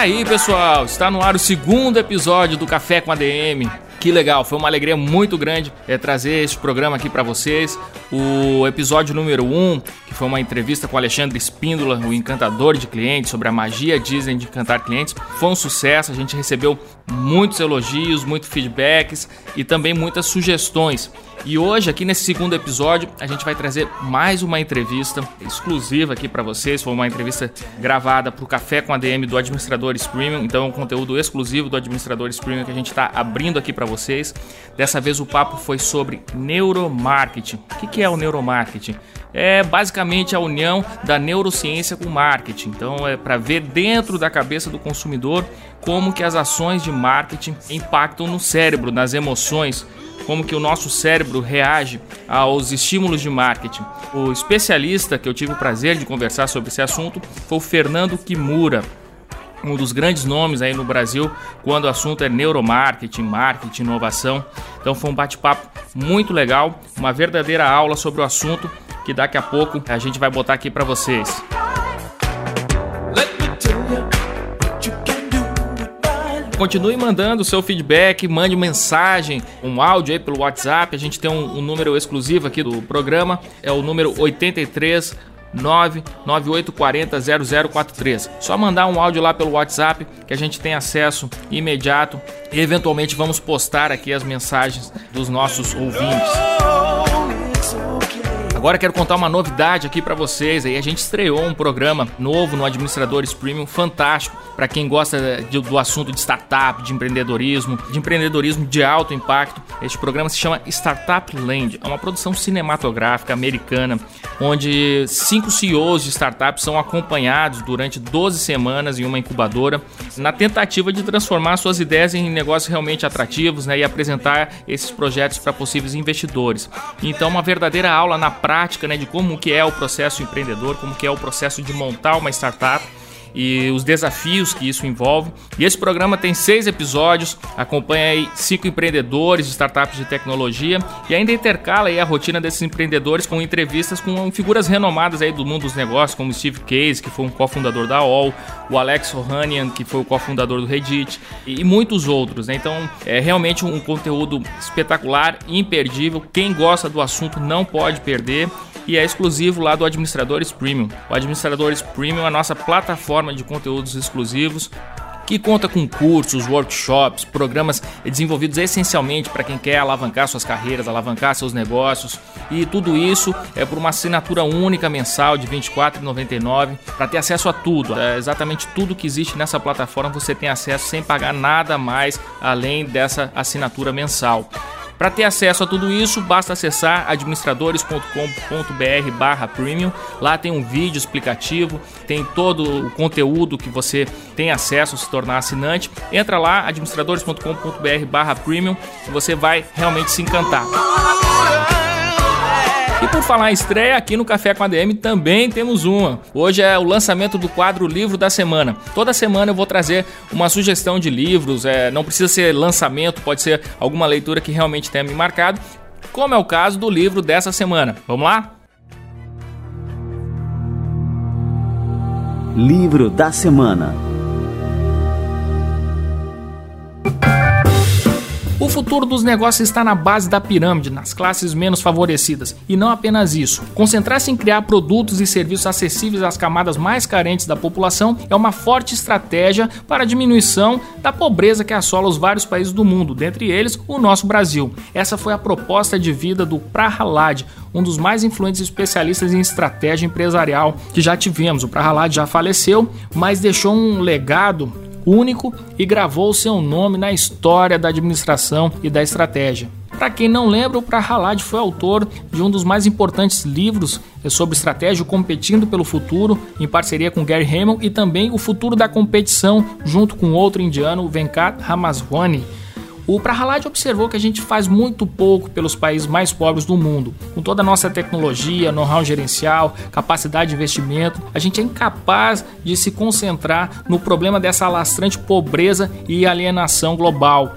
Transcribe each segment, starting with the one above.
Aí, pessoal? Está no ar o segundo episódio do Café com ADM. Que legal, foi uma alegria muito grande é, trazer este programa aqui para vocês. O episódio número 1, um, que foi uma entrevista com Alexandre Espíndola, o encantador de clientes, sobre a magia Disney de encantar clientes, foi um sucesso. A gente recebeu muitos elogios, muitos feedbacks e também muitas sugestões. E hoje, aqui nesse segundo episódio, a gente vai trazer mais uma entrevista exclusiva aqui para vocês. Foi uma entrevista gravada para o Café com ADM do Administradores Premium, então é um conteúdo exclusivo do Administradores Premium que a gente está abrindo aqui para vocês. Dessa vez o papo foi sobre neuromarketing. O que é o neuromarketing? é basicamente a união da neurociência com o marketing. Então é para ver dentro da cabeça do consumidor como que as ações de marketing impactam no cérebro, nas emoções, como que o nosso cérebro reage aos estímulos de marketing. O especialista que eu tive o prazer de conversar sobre esse assunto foi o Fernando Kimura, um dos grandes nomes aí no Brasil quando o assunto é neuromarketing, marketing, inovação. Então foi um bate-papo muito legal, uma verdadeira aula sobre o assunto que daqui a pouco a gente vai botar aqui para vocês. continue mandando o seu feedback, mande mensagem, um áudio aí pelo WhatsApp. A gente tem um, um número exclusivo aqui do programa, é o número 83 998400043. Só mandar um áudio lá pelo WhatsApp que a gente tem acesso imediato e eventualmente vamos postar aqui as mensagens dos nossos ouvintes. Agora quero contar uma novidade aqui para vocês. Aí a gente estreou um programa novo no Administradores Premium, fantástico para quem gosta de, do assunto de startup, de empreendedorismo, de empreendedorismo de alto impacto. Este programa se chama Startup Land. É uma produção cinematográfica americana onde cinco CEOs de startups são acompanhados durante 12 semanas em uma incubadora na tentativa de transformar suas ideias em negócios realmente atrativos, né, e apresentar esses projetos para possíveis investidores. Então, uma verdadeira aula na prática prática né, de como que é o processo empreendedor, como que é o processo de montar uma startup e os desafios que isso envolve. E esse programa tem seis episódios, acompanha aí cinco empreendedores de startups de tecnologia e ainda intercala aí a rotina desses empreendedores com entrevistas com figuras renomadas aí do mundo dos negócios, como Steve Case, que foi um cofundador da AOL, o Alex Ohanian, que foi o cofundador do Reddit, e, muitos outros. Né? Então é realmente um conteúdo espetacular, imperdível. Quem gosta do assunto não pode perder e é exclusivo lá do Administradores Premium. O Administradores Premium é a nossa plataforma de conteúdos exclusivos que conta com cursos, workshops, programas desenvolvidos essencialmente para quem quer alavancar suas carreiras, alavancar seus negócios e tudo isso é por uma assinatura única mensal de R$ 24,99 para ter acesso a tudo, é exatamente tudo que existe nessa plataforma você tem acesso sem pagar nada mais além dessa assinatura mensal. Para ter acesso a tudo isso, basta acessar administradores.com.br/premium. Lá tem um vídeo explicativo, tem todo o conteúdo que você tem acesso se tornar assinante. Entra lá administradores.com.br/premium e você vai realmente se encantar. Por falar em estreia, aqui no Café com a DM também temos uma. Hoje é o lançamento do quadro Livro da Semana. Toda semana eu vou trazer uma sugestão de livros, é, não precisa ser lançamento, pode ser alguma leitura que realmente tenha me marcado, como é o caso do livro dessa semana. Vamos lá? Livro da Semana O futuro dos negócios está na base da pirâmide, nas classes menos favorecidas. E não apenas isso. Concentrar-se em criar produtos e serviços acessíveis às camadas mais carentes da população é uma forte estratégia para a diminuição da pobreza que assola os vários países do mundo, dentre eles o nosso Brasil. Essa foi a proposta de vida do Prahalad, um dos mais influentes especialistas em estratégia empresarial que já tivemos. O Prahalad já faleceu, mas deixou um legado único e gravou seu nome na história da administração e da estratégia. Para quem não lembra, o Prahalad foi autor de um dos mais importantes livros sobre estratégia, Competindo pelo Futuro, em parceria com Gary Hamel, e também O Futuro da Competição, junto com outro indiano, Venkat Ramaswamy. O Prahalad observou que a gente faz muito pouco pelos países mais pobres do mundo. Com toda a nossa tecnologia, know-how gerencial, capacidade de investimento, a gente é incapaz de se concentrar no problema dessa alastrante pobreza e alienação global.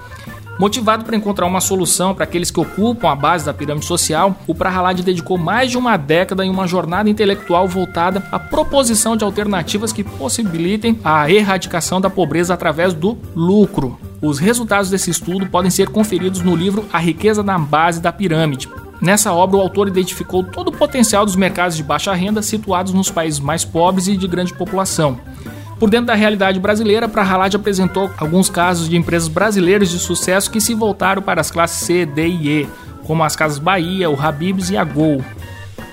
Motivado para encontrar uma solução para aqueles que ocupam a base da pirâmide social, o Prahalad dedicou mais de uma década em uma jornada intelectual voltada à proposição de alternativas que possibilitem a erradicação da pobreza através do lucro. Os resultados desse estudo podem ser conferidos no livro A Riqueza na Base da Pirâmide. Nessa obra, o autor identificou todo o potencial dos mercados de baixa renda situados nos países mais pobres e de grande população. Por dentro da realidade brasileira, Prahalad apresentou alguns casos de empresas brasileiras de sucesso que se voltaram para as classes C, D e E, como as Casas Bahia, o Habibs e a Gol.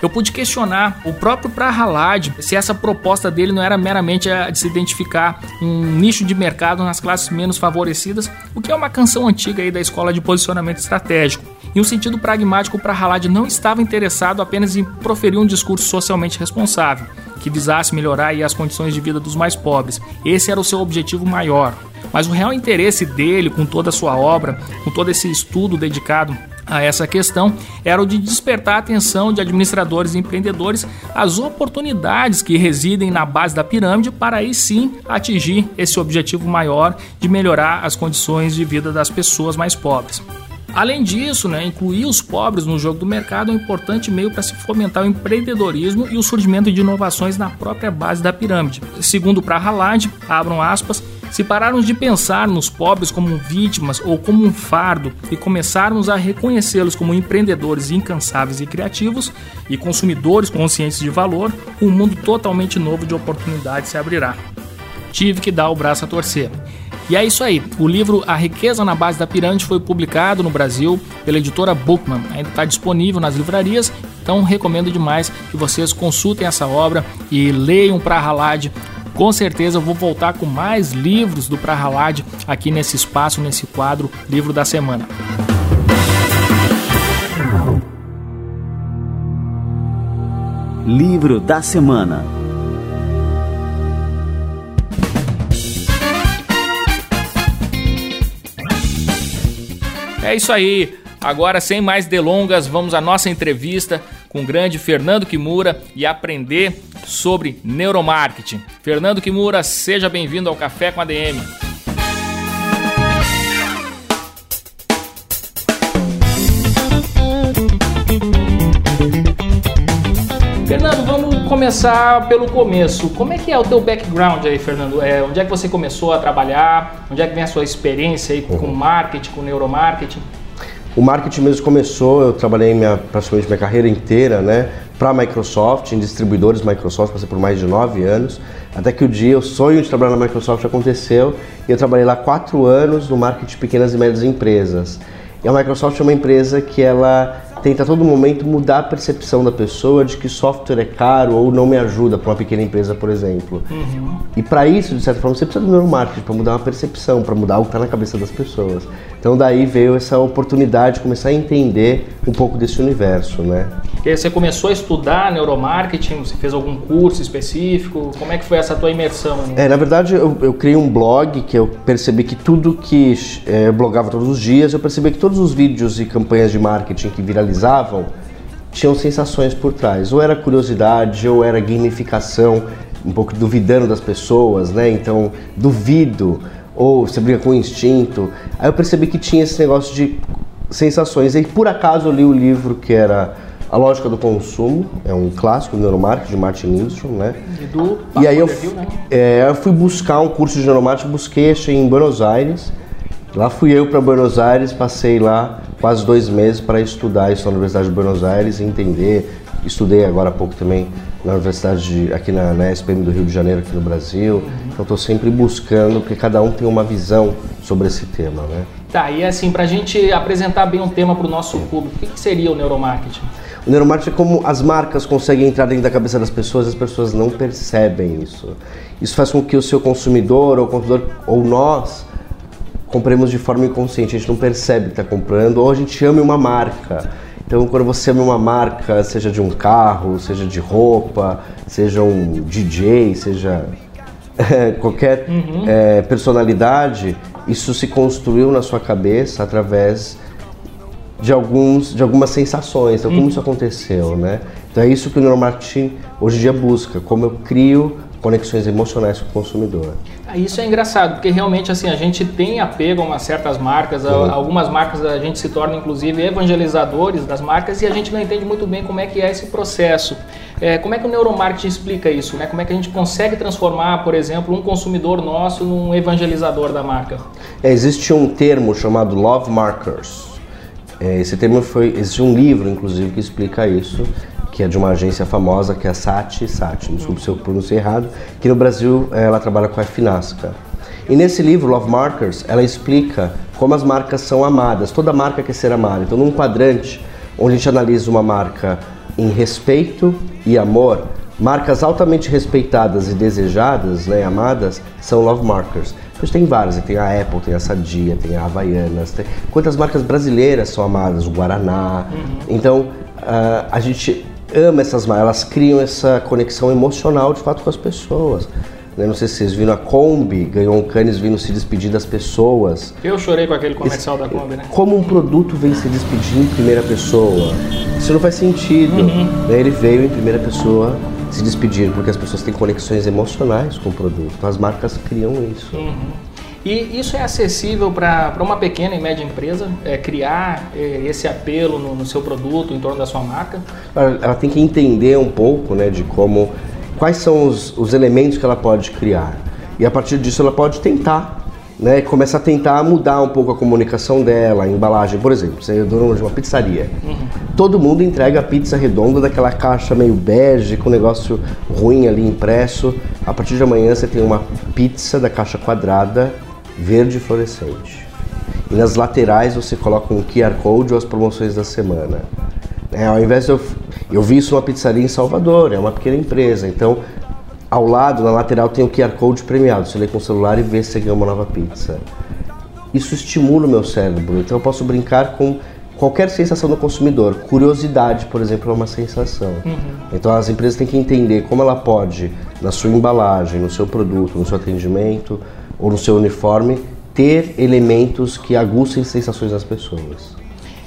Eu pude questionar o próprio Prahalad se essa proposta dele não era meramente a de se identificar um nicho de mercado nas classes menos favorecidas, o que é uma canção antiga aí da escola de posicionamento estratégico. Em um sentido pragmático, o Prahalad não estava interessado apenas em proferir um discurso socialmente responsável que visasse melhorar as condições de vida dos mais pobres. Esse era o seu objetivo maior. Mas o real interesse dele, com toda a sua obra, com todo esse estudo dedicado a essa questão, era o de despertar a atenção de administradores e empreendedores às oportunidades que residem na base da pirâmide para aí sim atingir esse objetivo maior de melhorar as condições de vida das pessoas mais pobres. Além disso, né, incluir os pobres no jogo do mercado é um importante meio para se fomentar o empreendedorismo e o surgimento de inovações na própria base da pirâmide. Segundo Prahalad, abram aspas, se pararmos de pensar nos pobres como vítimas ou como um fardo e começarmos a reconhecê-los como empreendedores incansáveis e criativos e consumidores conscientes de valor, um mundo totalmente novo de oportunidades se abrirá. Tive que dar o braço a torcer. E é isso aí. O livro A Riqueza na Base da Pirâmide foi publicado no Brasil pela editora Bookman. Ainda está disponível nas livrarias, então recomendo demais que vocês consultem essa obra e leiam para Halad. Com certeza eu vou voltar com mais livros do Prahalad aqui nesse espaço, nesse quadro Livro da Semana. Livro da Semana É isso aí. Agora, sem mais delongas, vamos à nossa entrevista com o grande Fernando Kimura e aprender sobre neuromarketing. Fernando Kimura, seja bem-vindo ao Café com a DM. Começar pelo começo. Como é que é o teu background aí, Fernando? É, onde é que você começou a trabalhar? Onde é que vem a sua experiência aí com uhum. marketing, com neuromarketing? O marketing mesmo começou, eu trabalhei minha, praticamente minha carreira inteira, né, para a Microsoft, em distribuidores Microsoft, passei por mais de nove anos, até que o dia o sonho de trabalhar na Microsoft aconteceu e eu trabalhei lá quatro anos no marketing de pequenas e médias empresas. E a Microsoft é uma empresa que ela tenta a todo momento mudar a percepção da pessoa de que software é caro ou não me ajuda para uma pequena empresa, por exemplo. Uhum. E para isso, de certa forma, você precisa do neuromarketing para mudar uma percepção, para mudar o que está na cabeça das pessoas. Então daí veio essa oportunidade de começar a entender um pouco desse universo, né? E aí você começou a estudar neuromarketing, você fez algum curso específico? Como é que foi essa tua imersão? É, na verdade eu, eu criei um blog que eu percebi que tudo que é, eu blogava todos os dias, eu percebi que todos os vídeos e campanhas de marketing que viralizavam tinham sensações por trás. Ou era curiosidade, ou era gamificação, um pouco duvidando das pessoas, né? Então, duvido ou você briga com o instinto. Aí eu percebi que tinha esse negócio de sensações. E por acaso eu li o livro que era A Lógica do Consumo, é um clássico do neuromarketing de Martin Lindstrom, né? E, do e aí eu, né? é, eu fui buscar um curso de neuromarketing, busquei, achei em Buenos Aires. Lá fui eu para Buenos Aires, passei lá quase dois meses para estudar isso na Universidade de Buenos Aires e entender. Estudei agora há pouco também na universidade de, aqui na, na SPM do Rio de Janeiro, aqui no Brasil. Então estou sempre buscando, porque cada um tem uma visão sobre esse tema, né? Tá, e assim, para a gente apresentar bem um tema para o nosso público, o que, que seria o neuromarketing? O neuromarketing é como as marcas conseguem entrar dentro da cabeça das pessoas, as pessoas não percebem isso. Isso faz com que o seu consumidor ou consumidor ou nós compremos de forma inconsciente, a gente não percebe que está comprando, ou a gente ama uma marca. Então, quando você ama uma marca, seja de um carro, seja de roupa, seja um DJ, seja qualquer uhum. é, personalidade, isso se construiu na sua cabeça através de, alguns, de algumas sensações. Então, como uhum. isso aconteceu, né? Então, é isso que o neuromarketing hoje em dia busca, como eu crio conexões emocionais com o consumidor. Ah, isso é engraçado, porque realmente assim a gente tem apego a umas certas marcas, a, algumas marcas a gente se torna inclusive evangelizadores das marcas e a gente não entende muito bem como é que é esse processo. É, como é que o neuromarketing explica isso? Né? Como é que a gente consegue transformar, por exemplo, um consumidor nosso num evangelizador da marca? É, existe um termo chamado Love Markers. É, esse termo foi. Existe um livro, inclusive, que explica isso que é de uma agência famosa que é a Sati Sati, desculpe se eu pronunciei errado, que no Brasil eh, ela trabalha com a Finasca. E nesse livro, Love Markers, ela explica como as marcas são amadas, toda marca quer ser amada. Então, num quadrante onde a gente analisa uma marca em respeito e amor, marcas altamente respeitadas e desejadas, né, amadas, são Love Markers. Depois tem várias, tem a Apple, tem a Sadia, tem a Havaianas, tem... quantas marcas brasileiras são amadas, o Guaraná. Uhum. Então, uh, a gente ama essas marcas, elas criam essa conexão emocional de fato com as pessoas. Não sei se vocês viram, a Kombi ganhou um Cannes vindo se despedir das pessoas. Eu chorei com aquele comercial Esse, da Kombi, né? Como um produto vem se despedir em primeira pessoa? Isso não faz sentido. Uhum. Né? Ele veio em primeira pessoa se despedir, porque as pessoas têm conexões emocionais com o produto. Então as marcas criam isso. Uhum. E isso é acessível para uma pequena e média empresa é, criar é, esse apelo no, no, seu produto, em torno da sua marca? Ela, ela, tem que entender um pouco né, de como, quais são os, os elementos que ela pode criar. E a partir disso ela pode tentar né, começa a tentar mudar um pouco a comunicação dela, a embalagem. Por exemplo, você é dono de uma pizzaria. Uhum. Todo mundo entrega a pizza redonda daquela caixa meio bege, com um negócio ruim ali impresso. A partir de amanhã você tem uma pizza da caixa quadrada verde fluorescente. E nas laterais você coloca um QR Code ou as promoções da semana. É, ao invés de eu, eu vi isso numa pizzaria em Salvador, é uma pequena empresa, então ao lado, na lateral, tem o QR Code premiado. Você lê com o celular e vê se você ganhou uma nova pizza. Isso estimula o meu cérebro, então eu posso brincar com qualquer sensação do consumidor. Curiosidade, por exemplo, é uma sensação. Uhum. Então as empresas têm que entender como ela pode, na sua embalagem, no seu produto, no seu atendimento, ou no seu uniforme ter elementos que aguçem sensações das pessoas.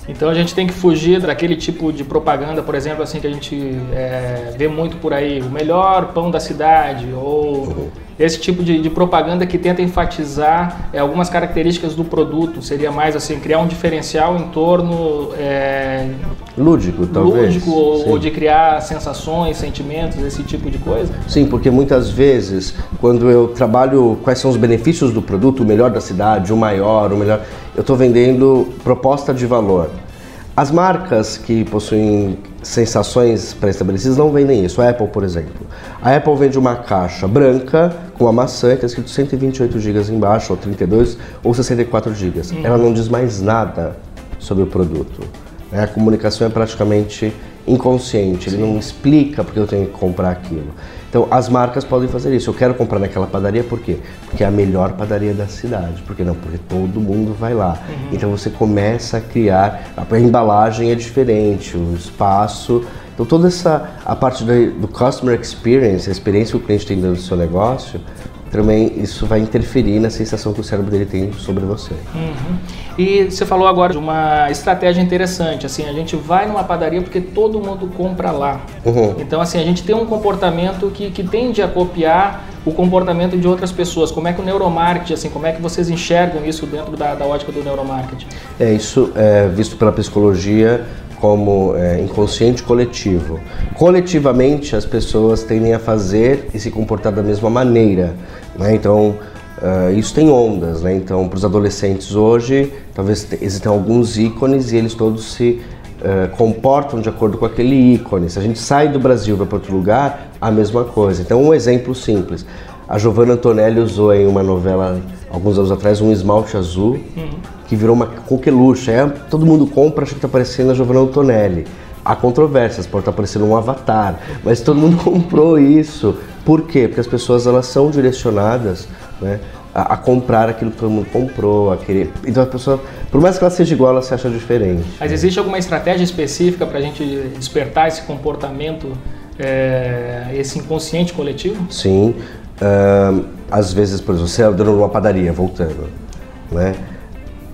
Então a gente tem que fugir daquele tipo de propaganda, por exemplo, assim que a gente é, vê muito por aí, o melhor pão da cidade, ou uhum. Esse tipo de, de, propaganda que tenta enfatizar é, algumas características do produto. Seria mais assim, criar um diferencial em torno é, lúdico, talvez. Lúdico, ou, ou, de criar sensações, sentimentos, esse tipo de coisa. Sim, porque muitas vezes, quando eu trabalho quais são os benefícios do produto, o melhor da cidade, o maior, o melhor eu estou vendendo proposta de valor. As marcas que possuem sensações pré-estabelecidas não vendem isso. A Apple, por exemplo. A Apple vende uma caixa branca com uma maçã que está escrito 128 GB embaixo, ou 32 ou 64 GB. Uhum. Ela não diz mais nada sobre o produto. Né? A comunicação é praticamente inconsciente, ele não explica porque eu tenho que comprar aquilo. Então as marcas podem fazer isso. Eu quero comprar naquela padaria por quê? Porque é a melhor padaria da cidade. Por que não? Porque todo mundo vai lá. Uhum. Então você começa a criar, a embalagem é diferente, o espaço. Então toda essa a parte do customer experience, a experiência que o cliente tem dentro do seu negócio, também isso vai interferir na sensação que o cérebro dele tem sobre você. Uhum. E você falou agora de uma estratégia interessante, assim, a gente vai numa padaria porque todo mundo compra lá. Uhum. Então, assim, a gente tem um comportamento que, que tende a copiar o comportamento de outras pessoas. Como é que o neuromarketing, assim, como é que vocês enxergam isso dentro da, da ótica do neuromarketing? É, isso é visto pela psicologia como é, inconsciente coletivo. Coletivamente, as pessoas tendem a fazer e se comportar da mesma maneira. Né? Então, uh, isso tem ondas. Né? Então, para os adolescentes hoje, talvez existam alguns ícones e eles todos se uh, comportam de acordo com aquele ícone. Se a gente sai do Brasil e vai para outro lugar, a mesma coisa. Então, um exemplo simples. A Giovanna Antonelli usou em uma novela, alguns anos atrás, um esmalte azul, uhum. que virou uma coqueluche. É, todo mundo compra, acha que está parecendo a Giovanna Antonelli. há controvérsias, pode estar parecendo um avatar, mas todo mundo comprou isso. Por quê? Porque as pessoas elas são direcionadas né, a, a, comprar aquilo que todo mundo comprou, a querer. Então a pessoa, por mais que ela seja igual, ela se acha diferente. Mas existe alguma estratégia específica para a gente despertar esse comportamento, é, esse inconsciente coletivo? Sim. Uh, às vezes, por exemplo, você é de uma padaria, voltando, né?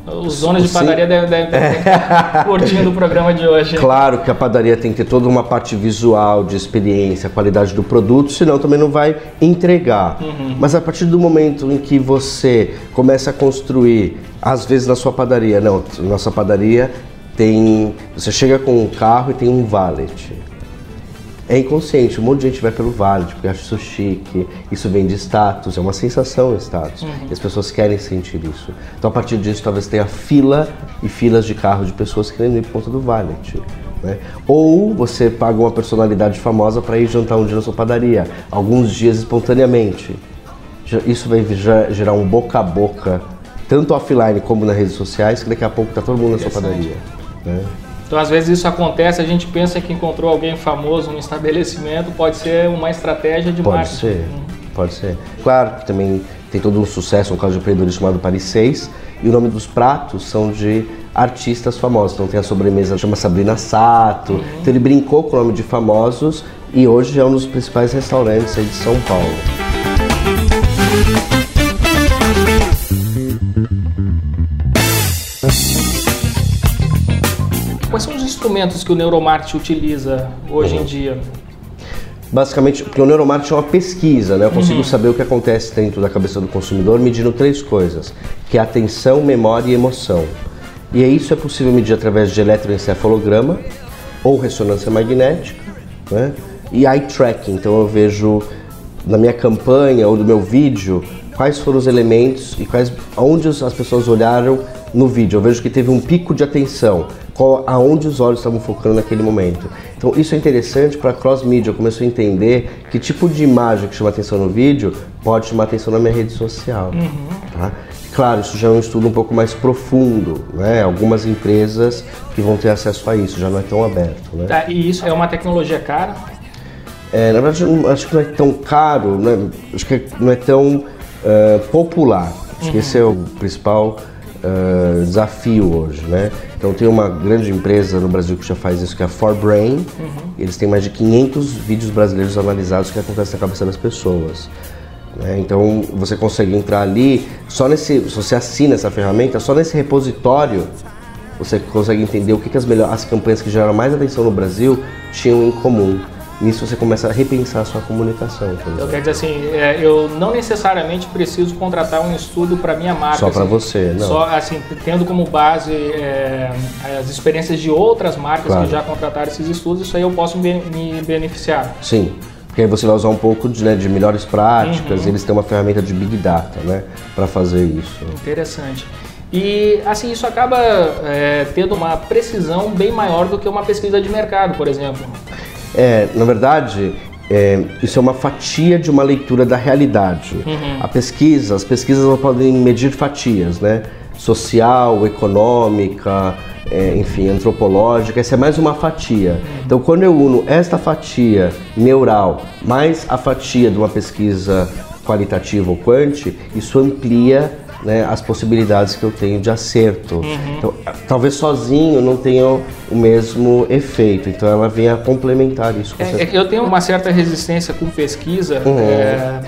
Os donos de padaria devem, devem estar curtindo o programa de hoje. Claro que a padaria tem que ter toda uma parte visual, de experiência, qualidade do produto, senão também não vai entregar. Uhum. Mas a partir do momento em que você começa a construir, às vezes na sua padaria, não, nossa padaria tem. Você chega com um carro e tem um valet é inconsciente. Um monte de gente vai pelo vale, porque acha isso chique, isso vem de status, é uma sensação status. Uhum. E as pessoas querem sentir isso. Então, a partir disso, talvez tenha fila e filas de carro de pessoas querendo ir por conta do valet. Né? Ou você paga uma personalidade famosa para ir jantar um dia na sua padaria, alguns dias espontaneamente. Isso vai gerar um boca a boca, tanto offline como nas redes sociais, que daqui a pouco está todo mundo na sua padaria. Né? Então, às vezes isso acontece, a gente pensa que encontrou alguém famoso no estabelecimento, pode ser uma estratégia de pode marketing. Pode ser, pode ser. Claro que também tem todo um sucesso, um caso de empreendedorismo chamado Paris 6, e o nome dos pratos são de artistas famosos. Então tem a sobremesa chama Sabrina Sato. Uhum. Então ele brincou com o nome de famosos e hoje é um dos principais restaurantes aí de São Paulo. Instrumentos que o neuromarketing utiliza hoje uhum. em dia? Basicamente, porque o neuromarketing é uma pesquisa, né? Eu consigo uhum. saber o que acontece dentro da cabeça do consumidor medindo três coisas, que é atenção, memória e emoção. E isso é possível medir através de eletroencefalograma ou ressonância magnética, né? E eye tracking, então eu vejo na minha campanha ou do meu vídeo quais foram os elementos e quais onde as pessoas olharam no vídeo. Eu vejo que teve um pico de atenção qual, aonde os olhos estavam focando naquele momento. Então isso é interessante para cross-media, eu começo a entender que tipo de imagem que chama atenção no vídeo pode chamar atenção na minha rede social. Uhum. Tá? Claro, isso já é um estudo um pouco mais profundo, né? Algumas empresas que vão ter acesso a isso, já não é tão aberto. Né? Tá, e isso é uma tecnologia cara? É, na verdade, acho que não é tão caro, né? acho que não é tão uh, popular. Acho uhum. que esse é o principal uh, desafio hoje, né? Então tem uma grande empresa no Brasil que já faz isso, que é a ForBrain. Uhum. Eles têm mais de 500 vídeos brasileiros analisados que acontece na cabeça das pessoas. Né? Então você consegue entrar ali, só nesse, se você assina essa ferramenta, só nesse repositório você consegue entender o que, que as, melhores, as campanhas que geraram mais atenção no Brasil tinham em comum nisso você começa a repensar a sua comunicação. Então quer dizer assim, é, eu não necessariamente preciso contratar um estudo para minha marca. Só para assim, você, não. Só assim, tendo como base é, as experiências de outras marcas claro. que já contrataram esses estudos, isso aí eu posso me, me beneficiar. Sim. Porque aí você vai usar um pouco de, né, de melhores práticas, uhum. eles têm uma ferramenta de Big Data né, para fazer isso. Interessante. E assim, isso acaba é, tendo uma precisão bem maior do que uma pesquisa de mercado, por exemplo. É, na verdade, é, isso é uma fatia de uma leitura da realidade. Uhum. A pesquisa, as pesquisas podem medir fatias, né? Social, econômica, é, enfim, antropológica, essa é mais uma fatia. Uhum. Então, quando eu uno esta fatia neural mais a fatia de uma pesquisa qualitativa ou quant, isso amplia né, as possibilidades que eu tenho de acerto. Uhum. Então, talvez sozinho não tenha o mesmo efeito, então ela vem a complementar isso. É, é eu tenho uma certa resistência com pesquisa. Uhum. É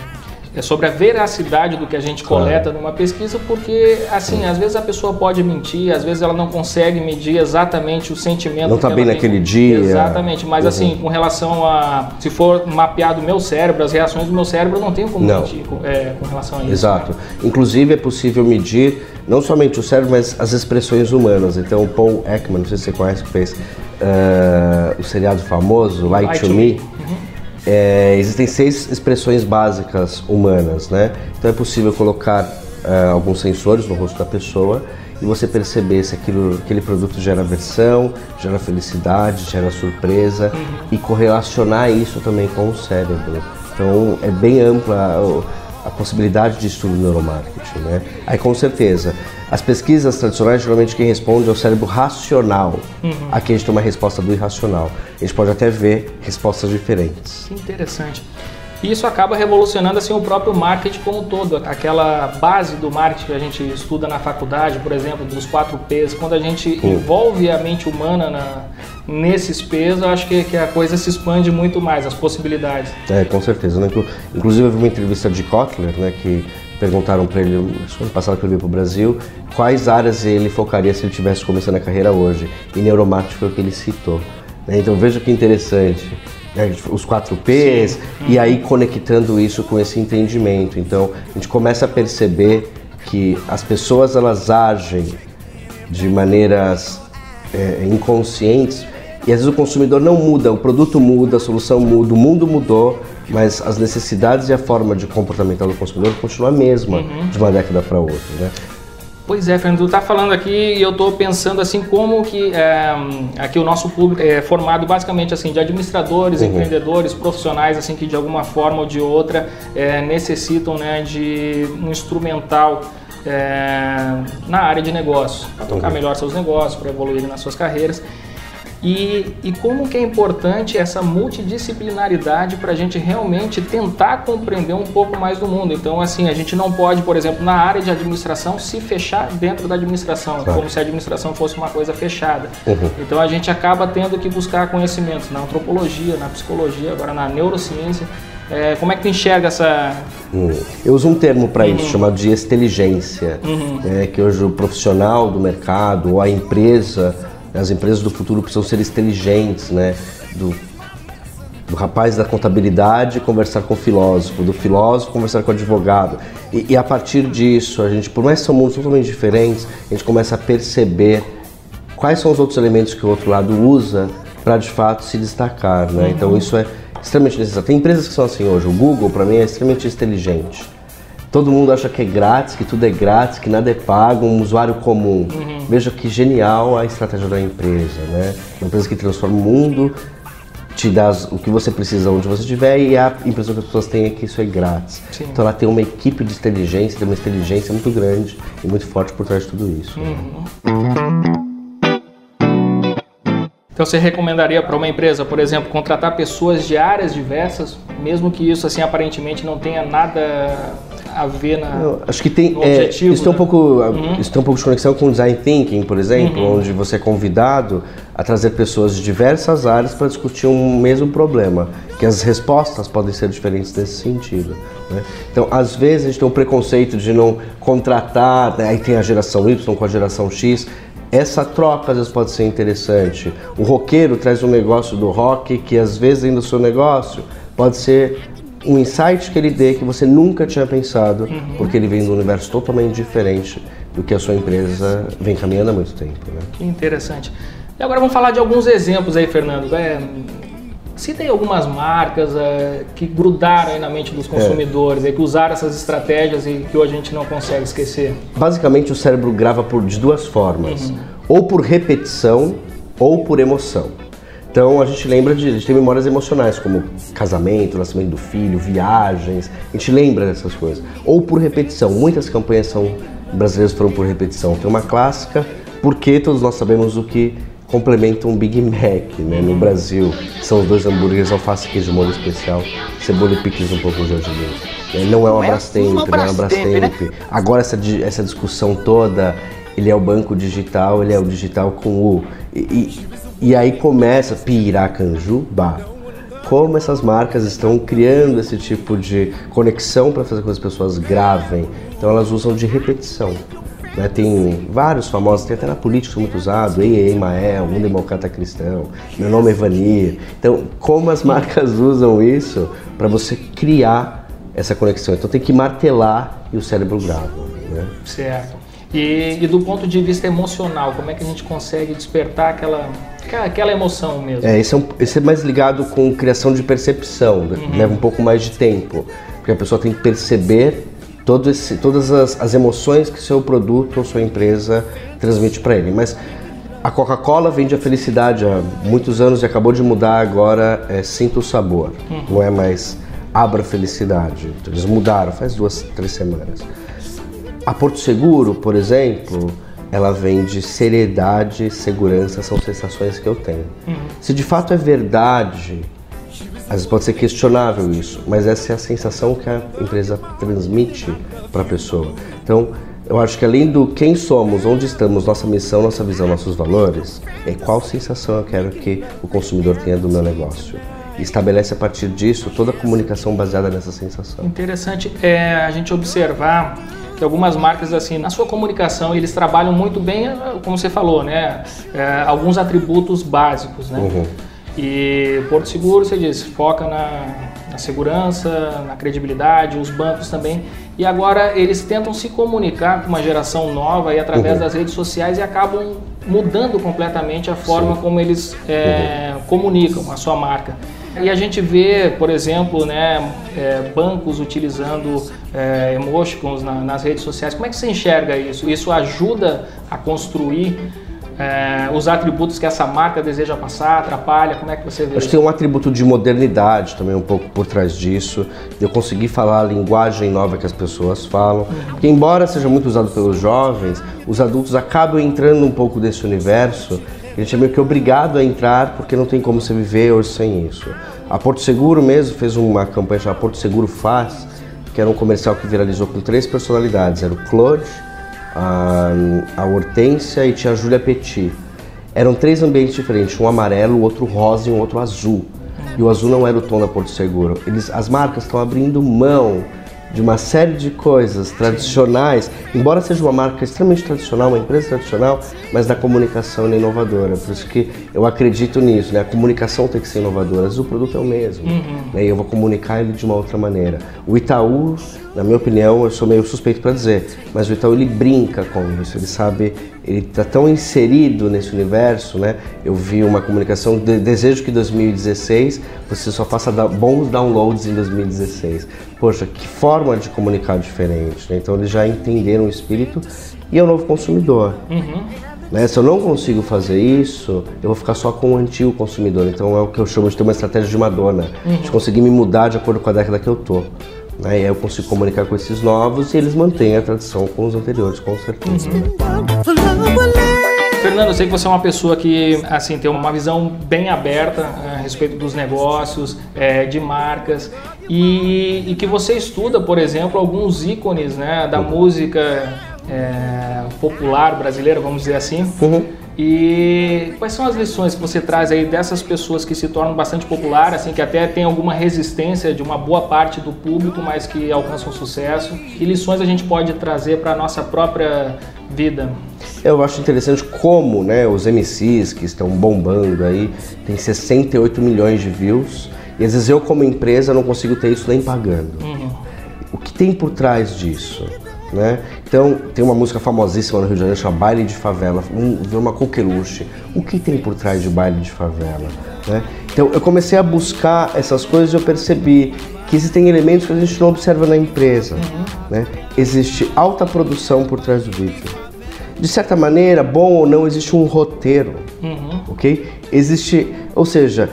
é sobre a veracidade do que a gente coleta claro. numa pesquisa, porque assim, às vezes a pessoa pode mentir, às vezes ela não consegue medir exatamente o sentimento. Não está bem naquele tem. dia. Exatamente, mas assim, uhum. assim, com relação a se for mapeado o meu cérebro, as reações do meu cérebro, eu não tenho como não. medir com, é, com relação a isso. Exato. Inclusive é possível medir não somente o cérebro, mas as expressões humanas. Então, o Paul Ekman, não sei se você conhece, que fez uh, o seriado famoso, Light, Light to, to, Me. É, existem seis expressões básicas humanas, né? Então é possível colocar é, alguns sensores no rosto da pessoa e você perceber se aquilo, aquele produto gera aversão, gera felicidade, gera surpresa uhum. e correlacionar isso também com o cérebro. Então é bem ampla possibilidade de estudo do neuromarketing. Né? Aí, com certeza, as pesquisas tradicionais, geralmente quem responde é o cérebro racional. Uhum. Aqui a gente tem uma resposta do irracional. A gente pode até ver respostas diferentes. Que interessante. E isso acaba revolucionando assim o próprio marketing como um todo. Aquela base do marketing que a gente estuda na faculdade, por exemplo, dos 4 P's, quando a gente envolve a mente humana na, nesses eu acho que, que, a coisa se expande muito mais, as possibilidades. É, com certeza. Né? Inclusive, eu vi uma entrevista de Kotler, né, que perguntaram para ele, ano passado que ele veio para o Brasil, quais áreas ele focaria se ele tivesse começando a carreira hoje. E neuromarketing foi o que ele citou. Né? Então, veja que interessante né, os 4 Ps, e aí conectando isso com esse entendimento. Então, a gente começa a perceber que as pessoas elas agem de maneiras é, inconscientes e às vezes o consumidor não muda, o produto muda, a solução muda, o mundo mudou, mas as necessidades e a forma de comportamental do consumidor continua a mesma uhum. de uma década para outra. Né? Pois é, Fernando, tu está falando aqui e eu estou pensando assim como que é, aqui o nosso público é formado basicamente assim de administradores, uhum. empreendedores, profissionais assim que de alguma forma ou de outra é, necessitam né, de um instrumental é, na área de negócios para tocar uhum. melhor seus negócios, para evoluir nas suas carreiras. E, e como que é importante essa multidisciplinaridade para a gente realmente tentar compreender um pouco mais do mundo. Então, assim, a gente não pode, por exemplo, na área de administração, se fechar dentro da administração, claro. como se a administração fosse uma coisa fechada. Uhum. Então, a gente acaba tendo que buscar conhecimentos na antropologia, na psicologia, agora na neurociência. É, como é que tu enxerga essa. Hum. Eu uso um termo para isso, uhum. chamado de inteligência, uhum. é, que hoje o profissional do mercado ou a empresa as empresas do futuro precisam ser inteligentes, né? Do, do rapaz da contabilidade conversar com o filósofo, do filósofo conversar com o advogado. E, e, a partir disso, a gente, por mais que são mundos totalmente diferentes, a gente começa a perceber quais são os outros elementos que o outro lado usa para de fato se destacar, né? Uhum. Então isso é extremamente necessário. Tem empresas que são assim hoje. O Google, para mim, é extremamente inteligente. Todo mundo acha que é grátis, que tudo é grátis, que nada é pago, um usuário comum. Uhum. Veja que genial a estratégia da empresa, né? Uma empresa que transforma o mundo, te dá o que você precisa onde você estiver e a impressão que as pessoas têm é que isso é grátis. Sim. Então ela tem uma equipe de inteligência, tem uma inteligência muito grande e muito forte por trás de tudo isso. Uhum. Né? Então você recomendaria para uma empresa, por exemplo, contratar pessoas de áreas diversas, mesmo que isso assim aparentemente não tenha nada a ver na Eu acho que tem é, objetivo, isso, né? tem um né? pouco, uhum. isso tem um pouco de conexão com o design thinking, por exemplo, uhum. onde você é convidado a trazer pessoas de diversas áreas para discutir um mesmo problema, que as respostas podem ser diferentes nesse sentido. Né? Então, às vezes a gente tem um preconceito de não contratar, né? aí tem a geração Y com a geração X, essa troca às vezes pode ser interessante. O roqueiro traz um negócio do rock que às vezes dentro do seu negócio pode ser um insight que ele dê que você nunca tinha pensado, uhum. porque ele vem de um universo totalmente diferente do que a sua empresa vem caminhando há muito tempo. Né? Que interessante. E agora vamos falar de alguns exemplos aí, Fernando. É, tem algumas marcas é, que grudaram na mente dos consumidores, é. que usaram essas estratégias e que hoje a gente não consegue esquecer. Basicamente, o cérebro grava por de duas formas: uhum. ou por repetição ou por emoção. Então a gente lembra de, a gente tem memórias emocionais como casamento, nascimento do filho, viagens, a gente lembra dessas coisas. Ou por repetição, muitas campanhas são brasileiras foram por repetição. Tem uma clássica, porque todos nós sabemos o que complementa um Big Mac, né? No Brasil, são os dois hambúrgueres, alface, queijo, molho especial, cebola e picles um pouco de gergelim. É, não é uma Brastemp, não é uma Brastemp. Né? Agora essa, essa discussão toda, ele é o banco digital, ele é o digital com o... E, e, e aí começa Piracanjuba. Como essas marcas estão criando esse tipo de conexão para fazer com que as pessoas gravem. Então elas usam de repetição. Né? Tem vários famosos, tem até na política muito usado, Ei, Ei, Mael, um democrata cristão, meu nome é Vanir. Então, como as marcas usam isso para você criar essa conexão? Então tem que martelar e o cérebro grava. Né? Certo. E, e, do ponto de vista emocional, como é que a gente consegue despertar aquela, aquela emoção mesmo? É, esse, é um, esse é mais ligado com criação de percepção, né? uhum. leva um pouco mais de tempo, porque a pessoa tem que perceber todo esse, todas as, as emoções que seu produto ou sua empresa transmite para ele. Mas a Coca-Cola vende a felicidade há muitos anos e acabou de mudar agora, é, sinta o sabor, uhum. não é mais Abra Felicidade. Então, eles mudaram faz duas, três semanas. A Porto Seguro, por exemplo, ela vem de seriedade, segurança, são sensações que eu tenho. Uhum. Se de fato é verdade, às vezes pode ser questionável isso, mas essa é a sensação que a empresa transmite para a pessoa. Então, eu acho que além do quem somos, onde estamos, nossa missão, nossa visão, nossos valores, é qual sensação eu quero que o consumidor tenha do meu negócio. E estabelece a partir disso toda a comunicação baseada nessa sensação. Interessante é a gente observar que algumas marcas assim na sua comunicação eles trabalham muito bem, como você falou, né, é, alguns atributos básicos, né. Uhum. E Porto Seguro, você diz, foca na, na segurança, na credibilidade, os bancos também e agora eles tentam se comunicar com uma geração nova e através uhum. das redes sociais e acabam mudando completamente a forma Sim. como eles é, uhum. comunicam a sua marca. E a gente vê, por exemplo, né, é, bancos utilizando é, emoticons na, nas redes sociais. Como é que você enxerga isso? Isso ajuda a construir é, os atributos que essa marca deseja passar, atrapalha? Como é que você vê Acho que tem um atributo de modernidade também um pouco por trás disso, de eu conseguir falar a linguagem nova que as pessoas falam. Porque embora seja muito usado pelos jovens, os adultos acabam entrando um pouco desse universo a gente é meio que obrigado a entrar porque não tem como você viver hoje sem isso. A Porto Seguro mesmo fez uma campanha chamada Porto Seguro Faz, que era um comercial que viralizou com três personalidades. Era o Claude, a, a Hortência e tinha a Júlia Petit. Eram três ambientes diferentes, um amarelo, o outro rosa e um outro azul. E o azul não era o tom da Porto Seguro. Eles, as marcas estão abrindo mão de uma série de coisas tradicionais, embora seja uma marca extremamente tradicional, uma empresa tradicional, mas da comunicação é inovadora. Por isso que eu acredito nisso, né? A comunicação tem que ser inovadora, mas o produto é o mesmo. Uhum. Né? E eu vou comunicar ele de uma outra maneira. O Itaú, na minha opinião, eu sou meio suspeito para dizer, mas o Itaú ele brinca com isso, ele sabe, ele está tão inserido nesse universo, né? Eu vi uma comunicação, de, desejo que 2016 você só faça bons downloads em 2016. Poxa, que forma de comunicar diferente, né? Então eles já entenderam o espírito e é o novo consumidor. Uhum. Né? Se eu não consigo fazer isso, eu vou ficar só com o antigo consumidor. Então é o que eu chamo de ter uma estratégia de Madonna, uhum. de conseguir me mudar de acordo com a década que eu tô. Né? E aí eu consigo comunicar com esses novos e eles mantêm a tradição com os anteriores, com certeza. Uhum. Fernando, eu sei que você é uma pessoa que assim tem uma visão bem aberta a respeito dos negócios, é, de marcas e, e, que você estuda, por exemplo, alguns ícones né, da uhum. música é, popular brasileira, vamos dizer assim. Uhum. E quais são as lições que você traz aí dessas pessoas que se tornam bastante populares, assim, que até tem alguma resistência de uma boa parte do público, mas que alcançam sucesso? Que lições a gente pode trazer para a nossa própria vida? Eu acho interessante como né, os MCs que estão bombando aí, tem 68 milhões de views, e às vezes eu como empresa não consigo ter isso nem pagando. Uhum. O que tem por trás disso? Né? Então, tem uma música famosíssima no Rio de Janeiro chamada Baile de Favela, um, uma coqueluche. O que tem por trás de Baile de Favela? Né? Então, eu comecei a buscar essas coisas e eu percebi que existem elementos que a gente não observa na empresa. Uhum. Né? Existe alta produção por trás do vídeo. De certa maneira, bom ou não, existe um roteiro, uhum. ok? Existe, ou seja,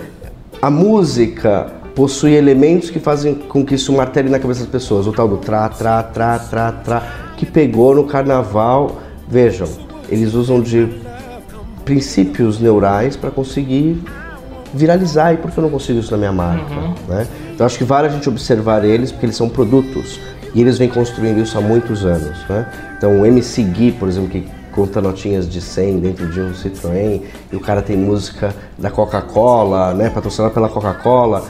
a música possui elementos que fazem com que isso martele na cabeça das pessoas. O tal do tra, tra, tra, tra, tra, que pegou no carnaval. Vejam, eles usam de princípios neurais para conseguir viralizar. E por que eu não consigo isso na minha marca? Uhum. Né? Então acho que vale a gente observar eles, porque eles são produtos. E eles vêm construindo isso há muitos anos. Né? Então o MC Gui, por exemplo, que conta notinhas de 100 dentro de um Citroën, e o cara tem música da Coca-Cola, né, patrocinada pela Coca-Cola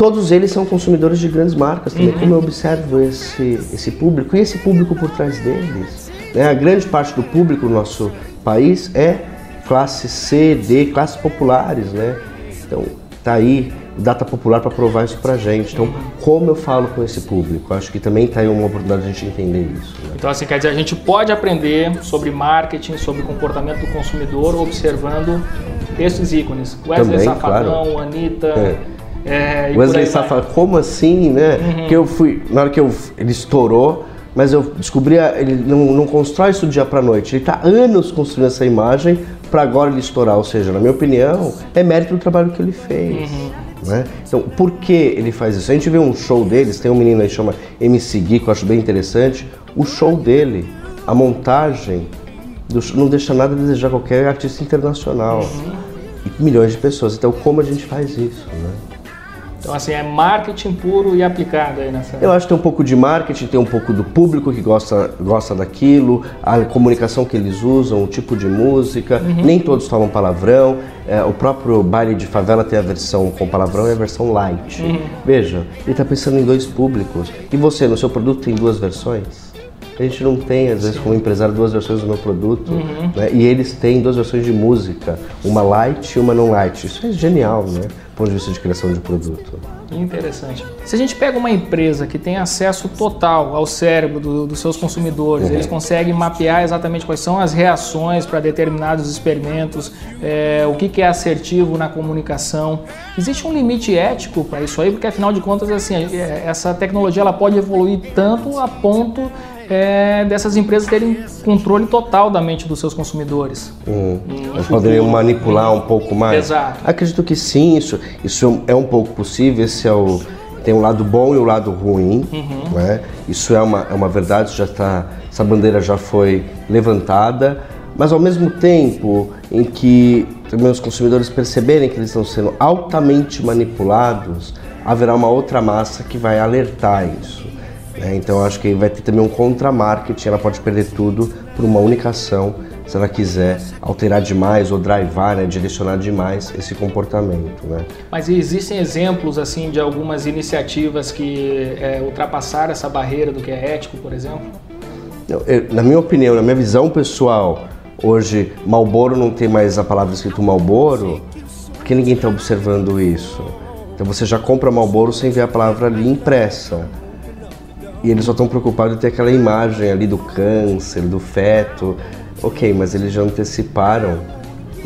todos eles são consumidores de grandes marcas também. Uhum. Como eu observo esse, esse público e esse público por trás deles. Né? A grande parte do público do nosso país é classe C, D, classes populares, né? Então, tá aí data popular para provar isso pra gente. Então, como eu falo com esse público? Acho que também tá aí uma oportunidade de a gente entender isso. Né? Então, assim, quer dizer, a gente pode aprender sobre marketing, sobre comportamento do consumidor, observando esses ícones. Wesley também, Safadão, claro. Anitta... É é, Wesley Safadão, como assim, né? Uhum. Que eu fui, na hora que eu, ele estourou, mas eu descobri, ele não, não constrói isso do dia para noite, ele está anos construindo essa imagem para agora ele estourar. Ou seja, na minha opinião, é mérito do trabalho que ele fez. Uhum. Né? Então, por que ele faz isso? A gente vê um show deles, tem um menino aí que chama MC Gui, que eu acho bem interessante. O show dele, a montagem, não deixa nada a desejar qualquer artista internacional. Uhum. E milhões de pessoas. Então, como a gente faz isso? Né? Então, assim, é marketing puro e aplicado aí nessa. Eu acho que tem um pouco de marketing, tem um pouco do público que gosta, gosta daquilo, a comunicação que eles usam, o tipo de música. Uhum. Nem todos falam palavrão. É, o próprio baile de favela tem a versão com palavrão e a versão light. Uhum. Veja, ele está pensando em dois públicos. E você, no seu produto, tem duas versões? A gente não tem, às vezes, como empresário, duas versões do meu produto. Uhum. Né? E eles têm duas versões de música, uma light e uma não light. Isso é genial, né? Ponto de vista de criação de produto. Interessante. Se a gente pega uma empresa que tem acesso total ao cérebro do, dos seus consumidores, uhum. eles conseguem mapear exatamente quais são as reações para determinados experimentos, é, o que, que é assertivo na comunicação. Existe um limite ético para isso aí, porque afinal de contas, assim, é, essa tecnologia ela pode evoluir tanto a ponto é, dessas empresas terem controle total da mente dos seus consumidores. Hum. Eles poderiam manipular um pouco mais? Exato. Acredito que sim, isso, isso é um pouco possível. Esse é o, tem um lado bom e o um lado ruim. Uhum. Né? Isso é uma, é uma verdade, já tá, essa bandeira já foi levantada. Mas ao mesmo tempo em que também os consumidores perceberem que eles estão sendo altamente manipulados, haverá uma outra massa que vai alertar isso. Né? Então acho que vai ter também um contra-marketing, ela pode perder tudo por uma única ação se ela quiser alterar demais ou drivar, né, direcionar demais esse comportamento. Né? Mas existem exemplos assim de algumas iniciativas que é, ultrapassaram essa barreira do que é ético, por exemplo? Eu, na minha opinião, na minha visão pessoal, hoje Malboro não tem mais a palavra escrito Malboro, porque ninguém está observando isso. Então você já compra Malboro sem ver a palavra ali impressa. E eles só estão preocupados em ter aquela imagem ali do câncer, do feto. Ok, mas eles já anteciparam,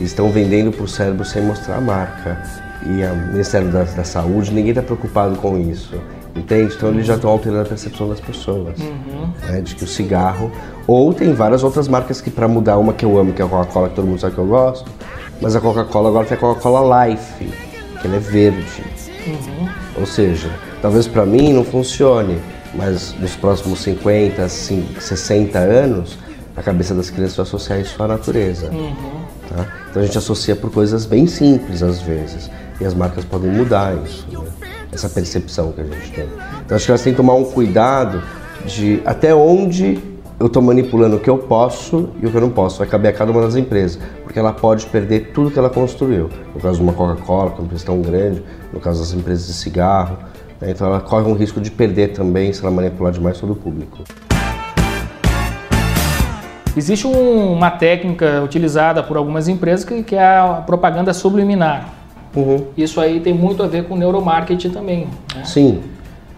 estão vendendo para o cérebro sem mostrar a marca. E o Ministério da, da Saúde, ninguém está preocupado com isso. Entende? Então eles já estão alterando a percepção das pessoas. Uhum. Né, de que o cigarro. Ou tem várias outras marcas que, para mudar, uma que eu amo, que é a Coca-Cola, que todo mundo sabe que eu gosto. Mas a Coca-Cola agora tem a Coca-Cola Life, que ela é verde. Uhum. Ou seja, talvez para mim não funcione, mas nos próximos 50, 60 anos, a cabeça das crianças vai associar isso à natureza. Uhum. Tá? Então a gente associa por coisas bem simples às vezes. E as marcas podem mudar isso, né? essa percepção que a gente tem. Então acho que elas têm que tomar um cuidado de até onde eu estou manipulando o que eu posso e o que eu não posso. Vai caber a cada uma das empresas, porque ela pode perder tudo que ela construiu. No caso de uma Coca-Cola, que é uma empresa tão grande, no caso das empresas de cigarro. Né? Então ela corre um risco de perder também se ela manipular demais todo o público. Existe um, uma técnica utilizada por algumas empresas que, que é a propaganda subliminar. Uhum. Isso aí tem muito a ver com neuromarketing também. Né? Sim,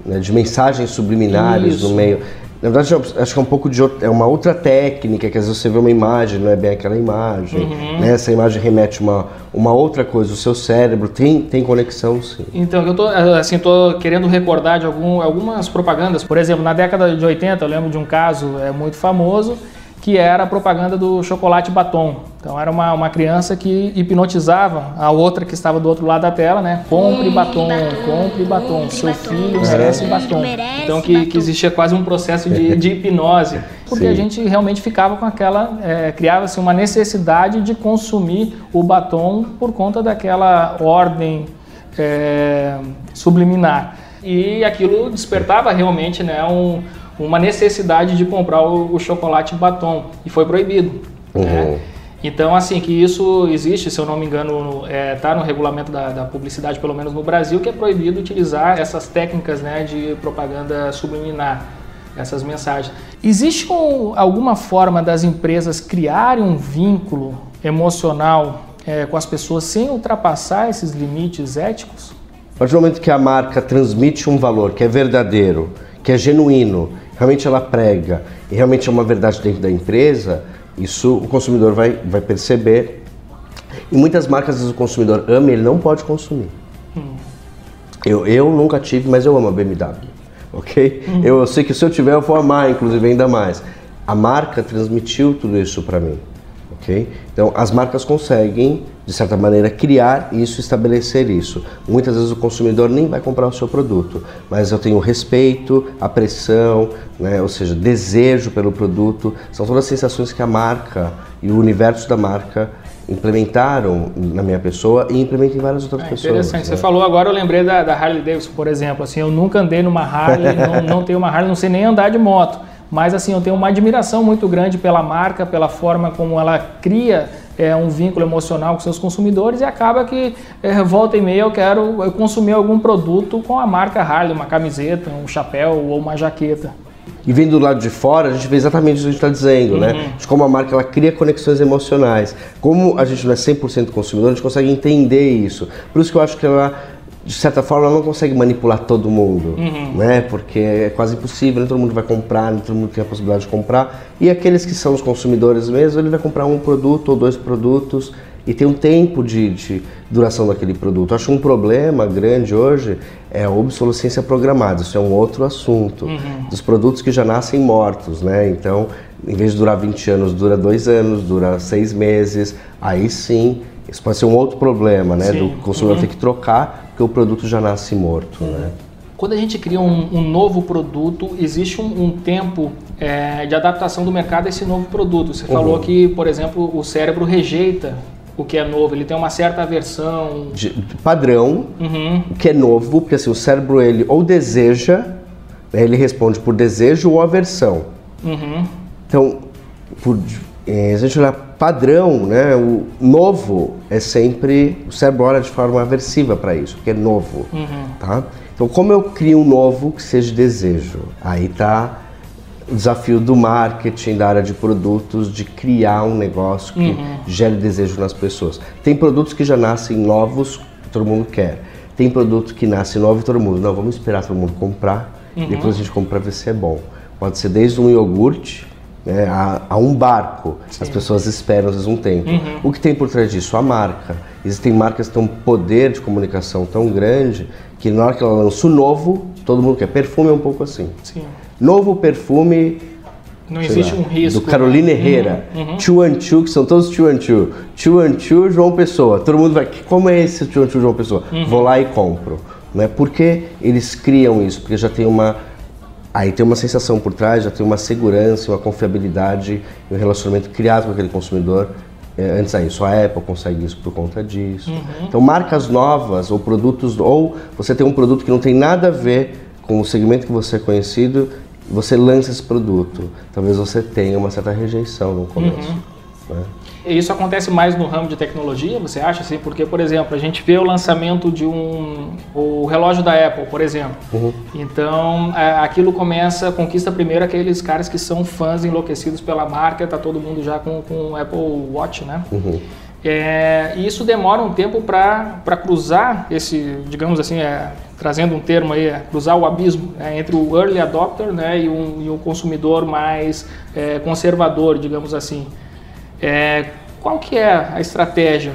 né? de mensagens subliminares Isso. no meio. Na verdade, acho que é um pouco de é uma outra técnica, que às vezes você vê uma imagem, não é bem aquela imagem. Uhum. Né? Essa imagem remete uma uma outra coisa, o seu cérebro tem, tem conexão, sim. Então, eu tô, assim, tô querendo recordar de algum, algumas propagandas. Por exemplo, na década de 80, eu lembro de um caso é, muito famoso, que era a propaganda do chocolate batom. Então era uma, uma criança que hipnotizava a outra que estava do outro lado da tela, né? Compre batom, compre batom, seu filho merece batom. Então que, que existia quase um processo de, de hipnose, porque Sim. a gente realmente ficava com aquela, é, criava-se uma necessidade de consumir o batom por conta daquela ordem é, subliminar. E aquilo despertava realmente né, um, uma necessidade de comprar o, o chocolate batom e foi proibido. Uhum. Né? Então, assim, que isso existe, se eu não me engano, está é, tá no regulamento da, da, publicidade, pelo menos no Brasil, que é proibido utilizar essas técnicas né, de propaganda subliminar, essas mensagens. Existe um, alguma forma das empresas criarem um vínculo emocional é, com as pessoas sem ultrapassar esses limites éticos? A partir do momento que a marca transmite um valor que é verdadeiro, que é genuíno, realmente ela prega e realmente é uma verdade dentro da empresa, isso o consumidor vai, vai perceber. E muitas marcas, o consumidor ama ele não pode consumir. Hum. Eu, eu nunca tive, mas eu amo a BMW. Ok? Hum. Eu, eu sei que se eu tiver, eu vou amar, inclusive, ainda mais. A marca transmitiu tudo isso para mim. Ok? Então, as marcas conseguem de certa maneira, criar isso, estabelecer isso. Muitas vezes o consumidor nem vai comprar o seu produto, mas eu tenho respeito, apreensão, né, ou seja, desejo pelo produto. São todas as sensações que a marca e o universo da marca implementaram na minha pessoa e implementam em várias outras é, pessoas. Interessante. Né? Você falou agora, eu lembrei da, da, Harley Davidson, por exemplo. Assim, eu nunca andei numa Harley, não, não tenho uma Harley, não sei nem andar de moto. Mas assim, eu tenho uma admiração muito grande pela marca, pela forma como ela cria é, um vínculo emocional com seus consumidores e acaba que é, volta e meia eu quero consumir algum produto com a marca Harley, uma camiseta, um chapéu ou uma jaqueta. E vendo do lado de fora, a gente vê exatamente o que a gente está dizendo, né? uhum. né? De como a marca ela cria conexões emocionais. Como a gente não é 100% consumidor, a gente consegue entender isso. Por isso que eu acho que ela de certa forma, ela não consegue manipular todo mundo, uhum. né? Porque é quase impossível, nem todo mundo vai comprar, nem todo mundo tem a possibilidade de comprar. E aqueles que são os consumidores mesmo, ele vai comprar um produto ou dois produtos e tem um tempo de, de duração daquele produto. Acho um problema grande hoje é a obsolescência programada. Isso é um outro assunto. Uhum. Dos produtos que já nascem mortos, né? Então, em vez de durar 20 anos, dura dois anos, dura seis meses. Aí sim, isso pode ser um outro problema, né? Sim. Do consumidor uhum. ter que trocar porque o produto já nasce morto, né? Quando a gente cria um, um novo produto, existe um, um tempo é, de adaptação do mercado a esse novo produto. Você uhum. falou que, por exemplo, o cérebro rejeita o que é novo, ele tem uma certa aversão. De, padrão, uhum. que é novo, porque assim, o cérebro ele ou deseja, né, ele responde por desejo ou aversão. Uhum. Então, por, é, a gente olhar padrão, né, o novo é sempre o cérebro olha de forma aversiva para isso, porque é novo, uhum. tá? Então, como eu crio um novo que seja desejo? Aí tá o desafio do marketing, da área de produtos, de criar um negócio que uhum. gere desejo nas pessoas. Tem produtos que já nascem novos, que todo mundo quer. Tem produto que nasce novo e todo mundo, não, vamos esperar todo mundo comprar, uhum. depois a gente compra para ver se é bom. Pode ser desde um iogurte né, a, a, um barco. Sim. As pessoas esperam às vezes um tempo. Uhum. O que tem por trás disso? A marca. Existem marcas que têm um poder de comunicação tão grande que na hora que ela lança o novo, todo mundo quer. Perfume é um pouco assim. Sim. Novo perfume. Não existe lá, um risco. Do Carolina né? Herrera. Uhum. Uhum. Chu que são todos Chu and Chu. Chu and Chu, João Pessoa. Todo mundo vai. Como é esse Chu and Chu, João Pessoa? Uhum. Vou lá e compro. Né? Por que eles criam isso? Porque já tem uma Aí tem uma sensação por trás, já tem uma segurança, uma confiabilidade e um relacionamento criado com aquele consumidor. É, antes aí, só a Apple consegue isso por conta disso. Uhum. Então, marcas novas ou produtos, ou você tem um produto que não tem nada a ver com o segmento que você é conhecido, você lança esse produto. Talvez você tenha uma certa rejeição no começo. Uhum. Né? Isso acontece mais no ramo de tecnologia, você acha assim? Porque, por exemplo, a gente vê o lançamento de um o relógio da Apple, por exemplo. Uhum. Então, é, aquilo começa, conquista primeiro aqueles caras que são fãs enlouquecidos pela marca, tá todo mundo já com o Apple Watch, né? Uhum. É, e isso demora um tempo para cruzar esse, digamos assim, é, trazendo um termo aí, é, cruzar o abismo né, entre o early adopter né, e, um, e o consumidor mais é, conservador, digamos assim. É, qual que é a estratégia?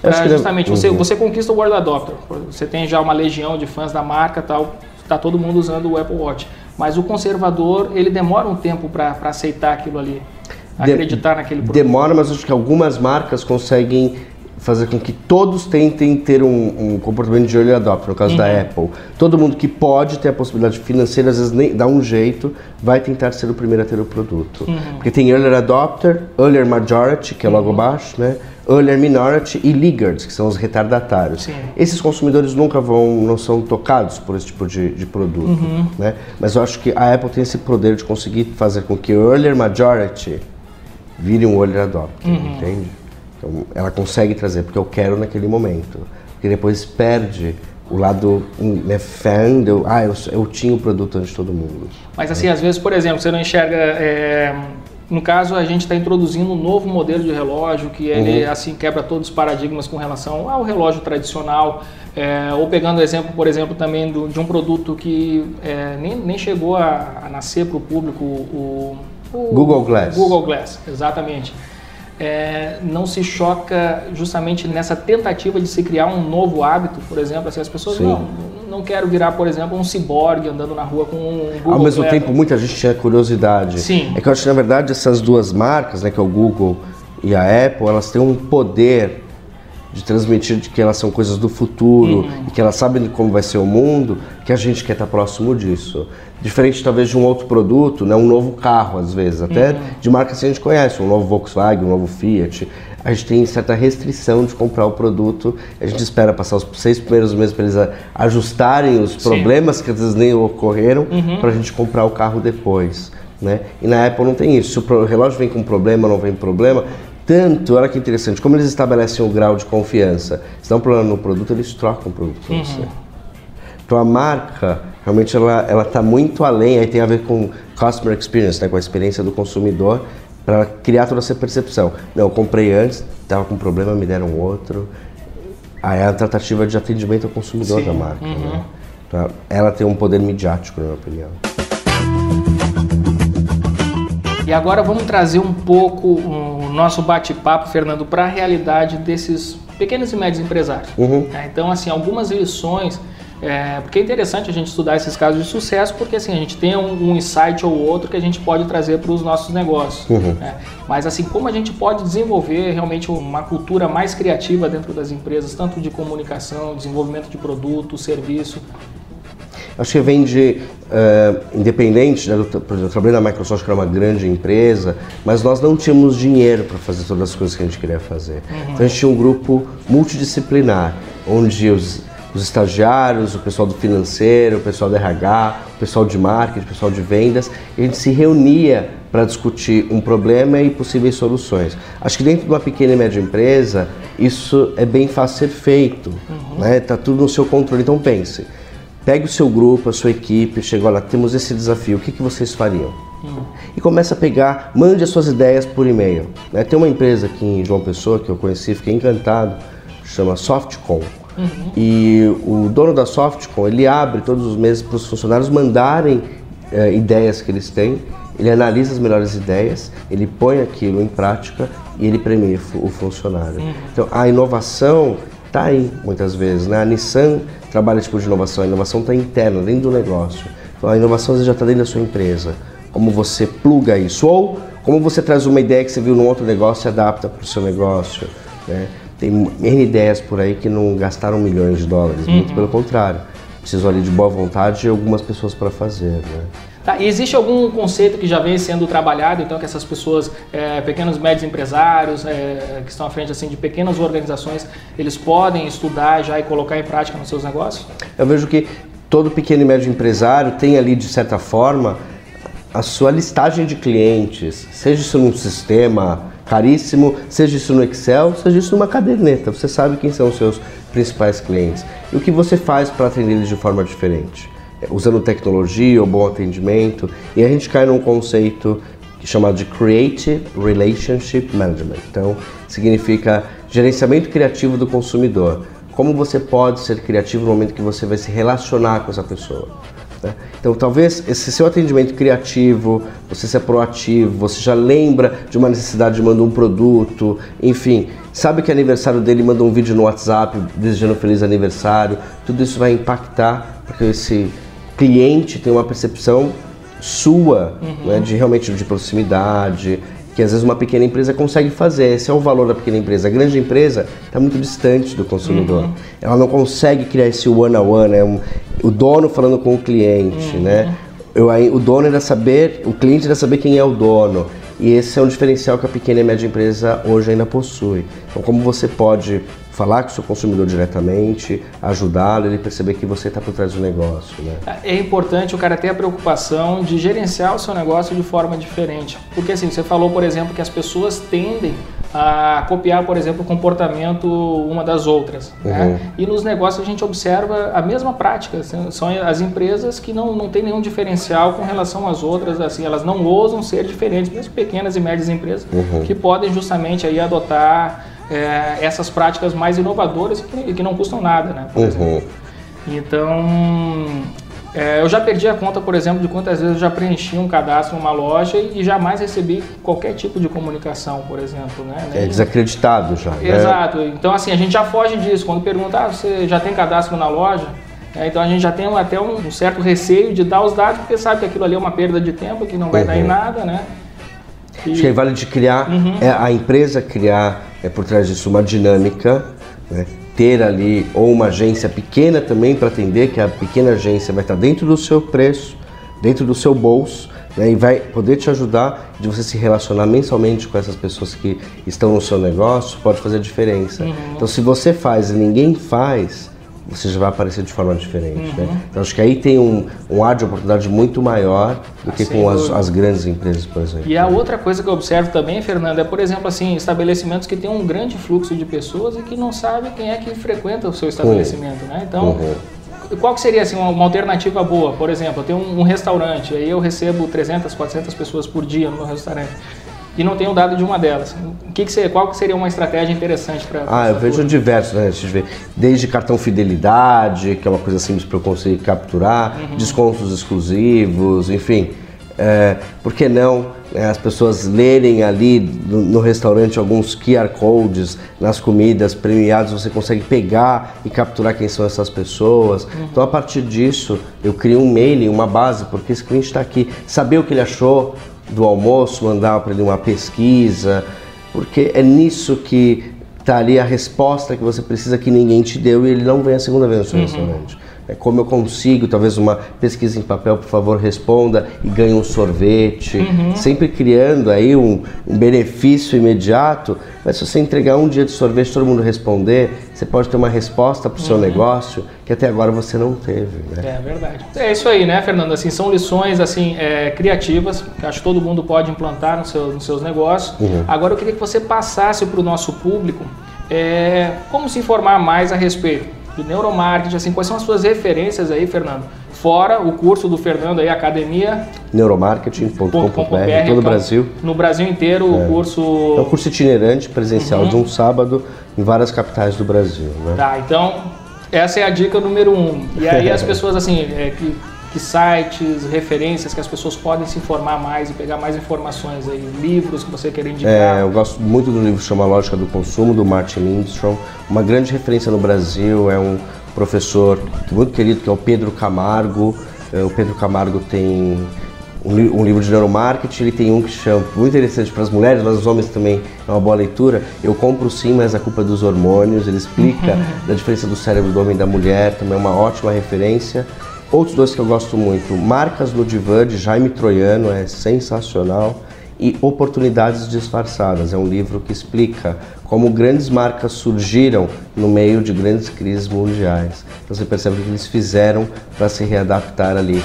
Pra justamente, você, uhum. você conquista o World Adopter, você tem já uma legião de fãs da marca tal, está todo mundo usando o Apple Watch. Mas o conservador, ele demora um tempo para aceitar aquilo ali, acreditar de, naquele produto. Demora, mas acho que algumas marcas conseguem fazer com que todos tentem ter um, um comportamento de early adopter, no caso uhum. da Apple. Todo mundo que pode ter a possibilidade financeira, às vezes nem dá um jeito, vai tentar ser o primeiro a ter o produto. Uhum. Porque tem early adopter, early majority, que é logo uhum. abaixo, né? Early minority e laggards, que são os retardatários. Sim. Esses consumidores nunca vão, não são tocados por esse tipo de, de produto, uhum. né? Mas eu acho que a Apple tem esse poder de conseguir fazer com que early majority vire um early adopter, uhum. entende? Então, ela consegue trazer porque eu quero naquele momento. Porque depois perde o lado né, fã, eu, ah, eu, eu tinha o produto antes de todo mundo. Mas assim, é. às vezes, por exemplo, você não enxerga. É, no caso, a gente está introduzindo um novo modelo de relógio que ele uhum. assim quebra todos os paradigmas com relação ao relógio tradicional. É, ou pegando o exemplo, por exemplo, também do, de um produto que é, nem, nem chegou a, a nascer para o público, o, o Google Glass. Google Glass, exatamente é, não se choca justamente nessa tentativa de se criar um novo hábito, por exemplo, assim, as pessoas Sim. não, não quero virar, por exemplo, um ciborgue andando na rua com um Google Ao mesmo tempo, muita gente tinha curiosidade. Sim. É que eu acho que, na verdade, essas duas marcas, né, que é o Google e a Apple, elas têm um poder de transmitir de que elas são coisas do futuro uhum. e que elas sabem como vai ser o mundo, que a gente quer estar próximo disso. Diferente talvez de um outro produto, né, um novo carro às vezes, até uhum. de marcas que a gente conhece, um novo Volkswagen, um novo Fiat. A gente tem certa restrição de comprar o produto, a gente espera passar os seis primeiros meses para eles ajustarem os problemas Sim. que às vezes nem ocorreram uhum. para a gente comprar o carro depois. Né? E na Apple não tem isso. Se o relógio vem com problema não vem problema, tanto, olha que interessante, como eles estabelecem o grau de confiança, se dá um problema no produto, eles trocam o produto para uhum. você. Então a marca, realmente, ela está muito além, aí tem a ver com customer experience, né, com a experiência do consumidor, para criar toda essa percepção. Não, eu comprei antes, estava com problema, me deram outro. Aí é a tratativa de atendimento ao consumidor Sim. da marca. Uhum. Né? Então, ela tem um poder midiático, na minha opinião. E agora vamos trazer um pouco o nosso bate-papo, Fernando, para a realidade desses pequenos e médios empresários. Uhum. É, então, assim, algumas lições é, porque é interessante a gente estudar esses casos de sucesso, porque assim, a gente tem um, um insight ou outro que a gente pode trazer para os nossos negócios. Uhum. Né? Mas assim, como a gente pode desenvolver realmente uma cultura mais criativa dentro das empresas, tanto de comunicação, desenvolvimento de produto, serviço, Acho que vem de, uh, independente, né, do, por exemplo, eu trabalhei na Microsoft, que era uma grande empresa, mas nós não tínhamos dinheiro para fazer todas as coisas que a gente queria fazer. Uhum. Então a gente tinha um grupo multidisciplinar, onde os, os estagiários, o pessoal do financeiro, o pessoal do RH, o pessoal de marketing, o pessoal de vendas, a gente se reunia para discutir um problema e possíveis soluções. Acho que dentro de uma pequena e média empresa, isso é bem fácil ser feito, uhum. né? Tá tudo no seu controle. Então pense, Pegue o seu grupo, a sua equipe, chega, olha, temos esse desafio, o que, que vocês fariam? Hum. E começa a pegar, mande as suas ideias por e-mail. Né? Tem uma empresa aqui em João Pessoa que eu conheci, fiquei encantado, chama Softcom. Uhum. E o dono da Softcom, ele abre todos os meses para os funcionários mandarem é, ideias que eles têm, ele analisa as melhores ideias, ele põe aquilo em prática e ele premia o funcionário. Uhum. Então a inovação está aí muitas vezes. Né? A Nissan trabalha tipo de inovação, a inovação está interna, dentro do negócio. Então, a inovação já está dentro da sua empresa. Como você pluga isso, ou como você traz uma ideia que você viu num outro negócio e adapta para o seu negócio. Né? Tem N ideias por aí que não gastaram milhões de dólares, uhum. muito pelo contrário. Precisam ali de boa vontade e algumas pessoas para fazer. Né? Tá, e existe algum conceito que já vem sendo trabalhado, então, que essas pessoas, é, pequenos médios empresários, é, que estão à frente assim, de pequenas organizações, eles podem estudar já e colocar em prática nos seus negócios? Eu vejo que todo pequeno e médio empresário tem ali, de certa forma, a sua listagem de clientes, seja isso num sistema caríssimo, seja isso no Excel, seja isso numa caderneta. Você sabe quem são os seus principais clientes e o que você faz para atender eles de forma diferente usando tecnologia ou bom atendimento, e a gente cai num conceito chamado de Creative Relationship Management. Então, significa gerenciamento criativo do consumidor. Como você pode ser criativo no momento que você vai se relacionar com essa pessoa. Né? Então, talvez esse seu atendimento criativo, você ser proativo, você já lembra de uma necessidade de mandar um produto, enfim, sabe que é aniversário dele, manda um vídeo no WhatsApp desejando feliz aniversário, tudo isso vai impactar, porque esse cliente tem uma percepção sua, uhum. né, de realmente de proximidade, que às vezes uma pequena empresa consegue fazer. Esse é o valor da pequena empresa. A grande empresa está muito distante do consumidor. Uhum. Ela não consegue criar esse one on one, né? Um, o dono falando com o cliente, uhum. né? Eu, o dono era saber, o cliente era saber quem é o dono. E esse é um diferencial que a pequena e média empresa hoje ainda possui. Então, como você pode falar com o seu consumidor diretamente, ajudá-lo, ele perceber que você está por trás do negócio. Né? É importante o cara ter a preocupação de gerenciar o seu negócio de forma diferente. Porque assim, você falou, por exemplo, que as pessoas tendem a copiar, por exemplo, o comportamento uma das outras. Né? Uhum. Né? E nos negócios a gente observa a mesma prática. Assim, são as empresas que não, não têm nenhum diferencial com relação às outras, assim, elas não ousam ser diferentes, mesmo pequenas e médias empresas, uhum. que podem justamente aí adotar é, essas práticas mais inovadoras e que, que, não custam nada, né? Uhum. Então, é, eu já perdi a conta, por exemplo, de quantas vezes eu já preenchi um cadastro numa loja e, jamais recebi qualquer tipo de comunicação, por exemplo. Né? É desacreditado já. Né? Exato. Então, assim, a gente já foge disso. Quando pergunta, ah, você já tem cadastro na loja? É, então a gente já tem até um, certo receio de dar os dados, porque sabe que aquilo ali é uma perda de tempo, que não vai uhum. dar em uhum. nada, né? E... Acho que vale de criar, uhum. é a empresa criar é por trás disso uma dinâmica Né? Ter ali ou uma agência pequena também para atender, que a pequena agência vai estar dentro do seu preço, dentro do seu bolso, né? e vai poder te ajudar de você se relacionar mensalmente com essas pessoas que estão no seu negócio, pode fazer a diferença. Uhum. Então, se você faz e ninguém faz, você já vai aparecer de forma diferente. Né? Uhum. Né? Então acho que aí tem um, um ar de oportunidade muito maior do que com as, as, grandes empresas, por exemplo. E a outra coisa que eu observo também, Fernando, é, por exemplo, assim, estabelecimentos que têm um grande fluxo de pessoas e que não sabem quem é que frequenta o seu estabelecimento. Uhum. Né? Então, uhum. qual que seria assim, uma, uma, alternativa boa? Por exemplo, eu tenho um, um restaurante, aí eu recebo 300, 400 pessoas por dia no meu restaurante e não tenho dado de uma delas. O que, que seria, qual que seria uma estratégia interessante para. Ah, eu vejo diversos, né? Desde cartão fidelidade, que é uma coisa simples para eu conseguir capturar, uhum. descontos exclusivos, enfim. É, por que não né, as pessoas lerem ali no, no, restaurante alguns QR codes nas comidas premiados, você consegue pegar e capturar quem são essas pessoas. Uhum. Então, a partir disso, eu crio um mailing, uma base, porque esse cliente está aqui, saber o que ele achou, do almoço, mandar para ele uma pesquisa, porque é nisso que está ali a resposta que você precisa que ninguém te deu e ele não vem a segunda vez no seu uhum. restaurante. É como eu consigo, talvez uma pesquisa em papel, por favor, responda e ganhe um sorvete. Uhum. Sempre criando aí um, um, benefício imediato. Mas se você entregar um dia de sorvete todo mundo responder, você pode ter uma resposta para o seu uhum. negócio que até agora você não teve. Né? É verdade. É isso aí, né, Fernando? Assim, são lições assim é, criativas que acho que todo mundo pode implantar no seu, nos seus negócios. Uhum. Agora eu queria que você passasse para o nosso público é, como se informar mais a respeito do neuromarketing, assim, quais são as suas referências aí, Fernando? Fora o curso do Fernando aí, academia neuromarketing.com.br, todo o Brasil. No Brasil inteiro é. o curso. É um curso itinerante presencial uhum. de um sábado em várias capitais do Brasil. Né? Tá, então essa é a dica número um. E aí as pessoas assim é, que que sites, referências que as pessoas podem se informar mais e pegar mais informações aí, livros que você quer indicar? É, eu gosto muito do livro que chama Lógica do Consumo, do Martin Lindstrom. Uma grande referência no Brasil é um professor muito querido que é o Pedro Camargo. É, o Pedro Camargo tem um, livro de neuromarketing, ele tem um que chama, muito interessante para as mulheres, mas os homens também é uma boa leitura. Eu compro sim, mas a culpa é dos hormônios. Ele explica a diferença do cérebro do homem e da mulher, também é uma ótima referência. Outros dois que eu gosto muito, Marcas no Divã, de Jaime Troiano, é sensacional. E Oportunidades Disfarçadas, é um livro que explica como grandes marcas surgiram no meio de grandes crises mundiais. Então você percebe o que eles fizeram para se readaptar ali.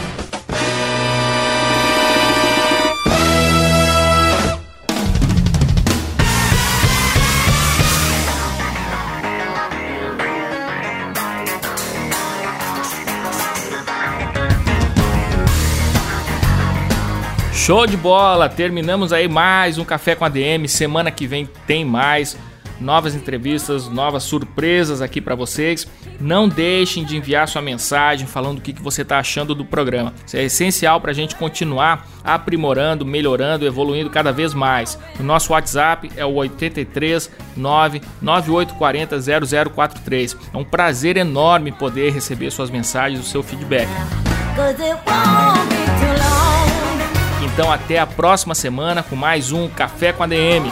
Show de bola! Terminamos aí mais um Café com a DM. Semana que vem tem mais novas entrevistas, novas surpresas aqui para vocês. Não deixem de enviar sua mensagem falando o que, você está achando do programa. Isso é essencial para a gente continuar aprimorando, melhorando, evoluindo cada vez mais. O nosso WhatsApp é o 83 99840 0043. É um prazer enorme poder receber suas mensagens, o seu feedback. Então até a próxima semana com mais um Café com a DM.